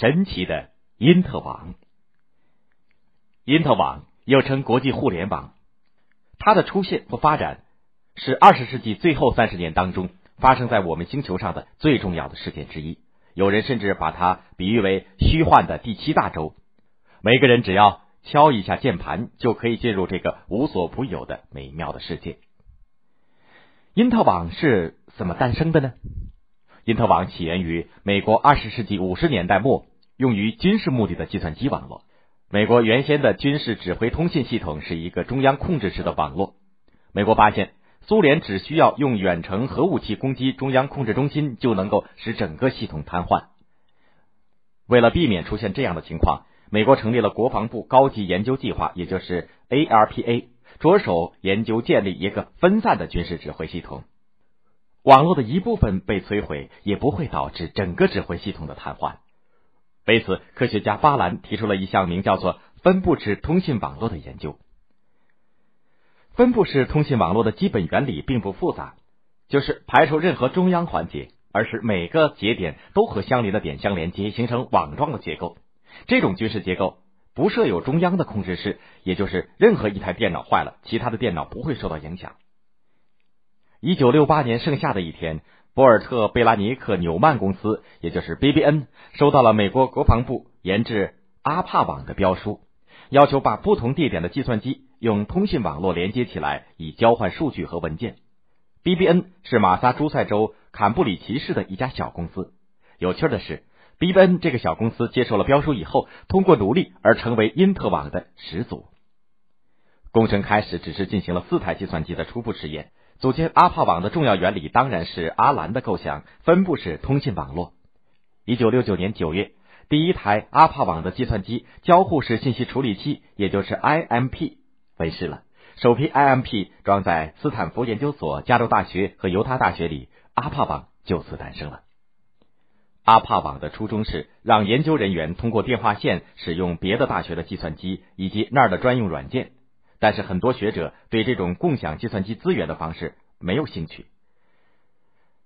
神奇的因特网。因特网又称国际互联网，它的出现和发展是二十世纪最后三十年当中发生在我们星球上的最重要的事件之一。有人甚至把它比喻为虚幻的第七大洲。每个人只要敲一下键盘，就可以进入这个无所不有的美妙的世界。因特网是怎么诞生的呢？因特网起源于美国二十世纪五十年代末用于军事目的的计算机网络。美国原先的军事指挥通信系统是一个中央控制式的网络。美国发现，苏联只需要用远程核武器攻击中央控制中心，就能够使整个系统瘫痪。为了避免出现这样的情况，美国成立了国防部高级研究计划，也就是 ARPA，着手研究建立一个分散的军事指挥系统。网络的一部分被摧毁，也不会导致整个指挥系统的瘫痪。为此，科学家巴兰提出了一项名叫做分布式通信网络的研究。分布式通信网络的基本原理并不复杂，就是排除任何中央环节，而是每个节点都和相邻的点相连接，形成网状的结构。这种军事结构不设有中央的控制室，也就是任何一台电脑坏了，其他的电脑不会受到影响。一九六八年盛夏的一天，博尔特·贝拉尼克纽曼公司，也就是 BBN，收到了美国国防部研制阿帕网的标书，要求把不同地点的计算机用通信网络连接起来，以交换数据和文件。BBN 是马萨诸塞州坎布里奇市的一家小公司。有趣的是，BBN 这个小公司接受了标书以后，通过努力而成为因特网的始祖。工程开始只是进行了四台计算机的初步试验。组建阿帕网的重要原理当然是阿兰的构想——分布式通信网络。一九六九年九月，第一台阿帕网的计算机交互式信息处理器，也就是 IMP 问世了。首批 IMP 装在斯坦福研究所、加州大学和犹他大学里，阿帕网就此诞生了。阿帕网的初衷是让研究人员通过电话线使用别的大学的计算机以及那儿的专用软件。但是很多学者对这种共享计算机资源的方式没有兴趣。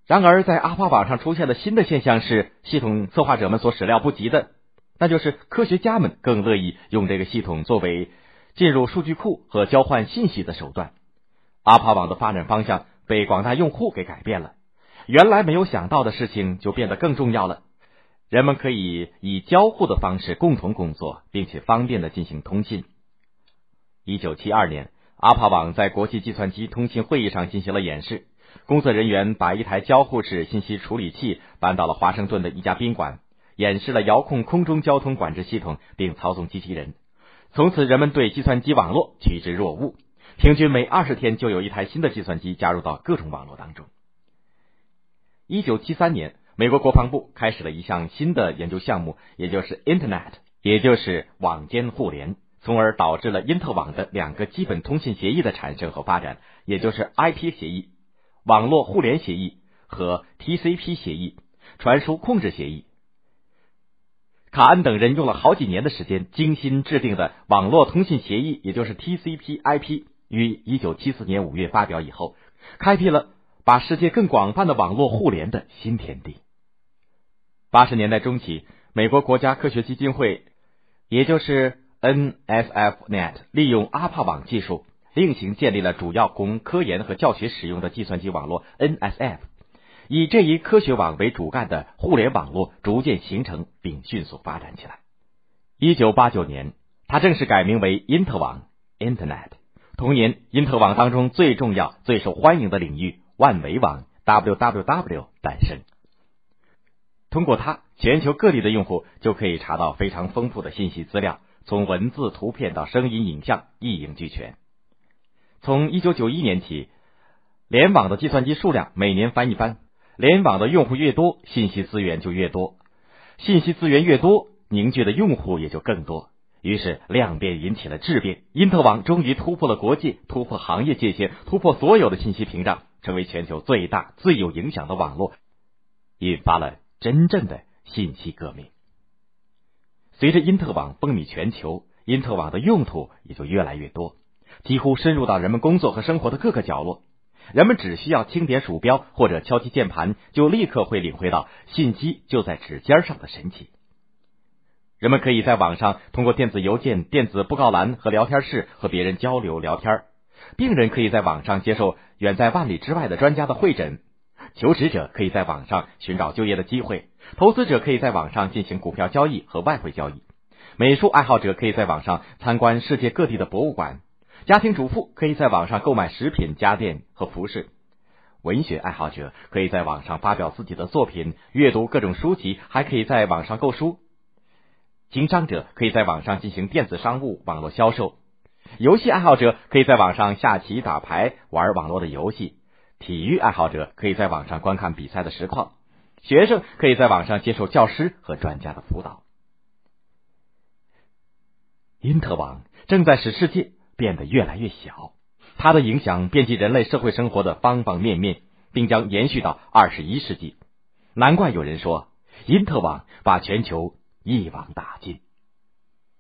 然而，在阿帕网上出现的新的现象是系统策划者们所始料不及的，那就是科学家们更乐意用这个系统作为进入数据库和交换信息的手段。阿帕网的发展方向被广大用户给改变了，原来没有想到的事情就变得更重要了。人们可以以交互的方式共同工作，并且方便的进行通信。一九七二年，阿帕网在国际计算机通信会议上进行了演示。工作人员把一台交互式信息处理器搬到了华盛顿的一家宾馆，演示了遥控空中交通管制系统，并操纵机器人。从此，人们对计算机网络趋之若鹜，平均每二十天就有一台新的计算机加入到各种网络当中。一九七三年，美国国防部开始了一项新的研究项目，也就是 Internet，也就是网间互联。从而导致了因特网的两个基本通信协议的产生和发展，也就是 IP 协议、网络互联协议和 TCP 协议、传输控制协议。卡恩等人用了好几年的时间，精心制定的网络通信协议，也就是 TCP/IP，于一九七四年五月发表以后，开辟了把世界更广泛的网络互联的新天地。八十年代中期，美国国家科学基金会，也就是 NSFNet 利用阿帕网技术，另行建立了主要供科研和教学使用的计算机网络 NSF，以这一科学网为主干的互联网络逐渐形成并迅速发展起来。一九八九年，它正式改名为因特网 （Internet）。同年，因特网当中最重要、最受欢迎的领域——万维网 （WWW） 诞生。通过它，全球各地的用户就可以查到非常丰富的信息资料。从文字、图片到声音、影像，一应俱全。从一九九一年起，联网的计算机数量每年翻一番。联网的用户越多，信息资源就越多，信息资源越多，凝聚的用户也就更多。于是量变引起了质变，因特网终于突破了国界，突破行业界限，突破所有的信息屏障，成为全球最大、最有影响的网络，引发了真正的信息革命。随着因特网风靡全球，因特网的用途也就越来越多，几乎深入到人们工作和生活的各个角落。人们只需要轻点鼠标或者敲击键盘，就立刻会领会到信息就在指尖上的神奇。人们可以在网上通过电子邮件、电子布告栏和聊天室和别人交流聊天。病人可以在网上接受远在万里之外的专家的会诊。求职者可以在网上寻找就业的机会。投资者可以在网上进行股票交易和外汇交易。美术爱好者可以在网上参观世界各地的博物馆。家庭主妇可以在网上购买食品、家电和服饰。文学爱好者可以在网上发表自己的作品，阅读各种书籍，还可以在网上购书。经商者可以在网上进行电子商务、网络销售。游戏爱好者可以在网上下棋、打牌、玩网络的游戏。体育爱好者可以在网上观看比赛的实况。学生可以在网上接受教师和专家的辅导。因特网正在使世界变得越来越小。它的影响遍及人类社会生活的方方面面，并将延续到二十一世纪。难怪有人说，因特网把全球一网打尽。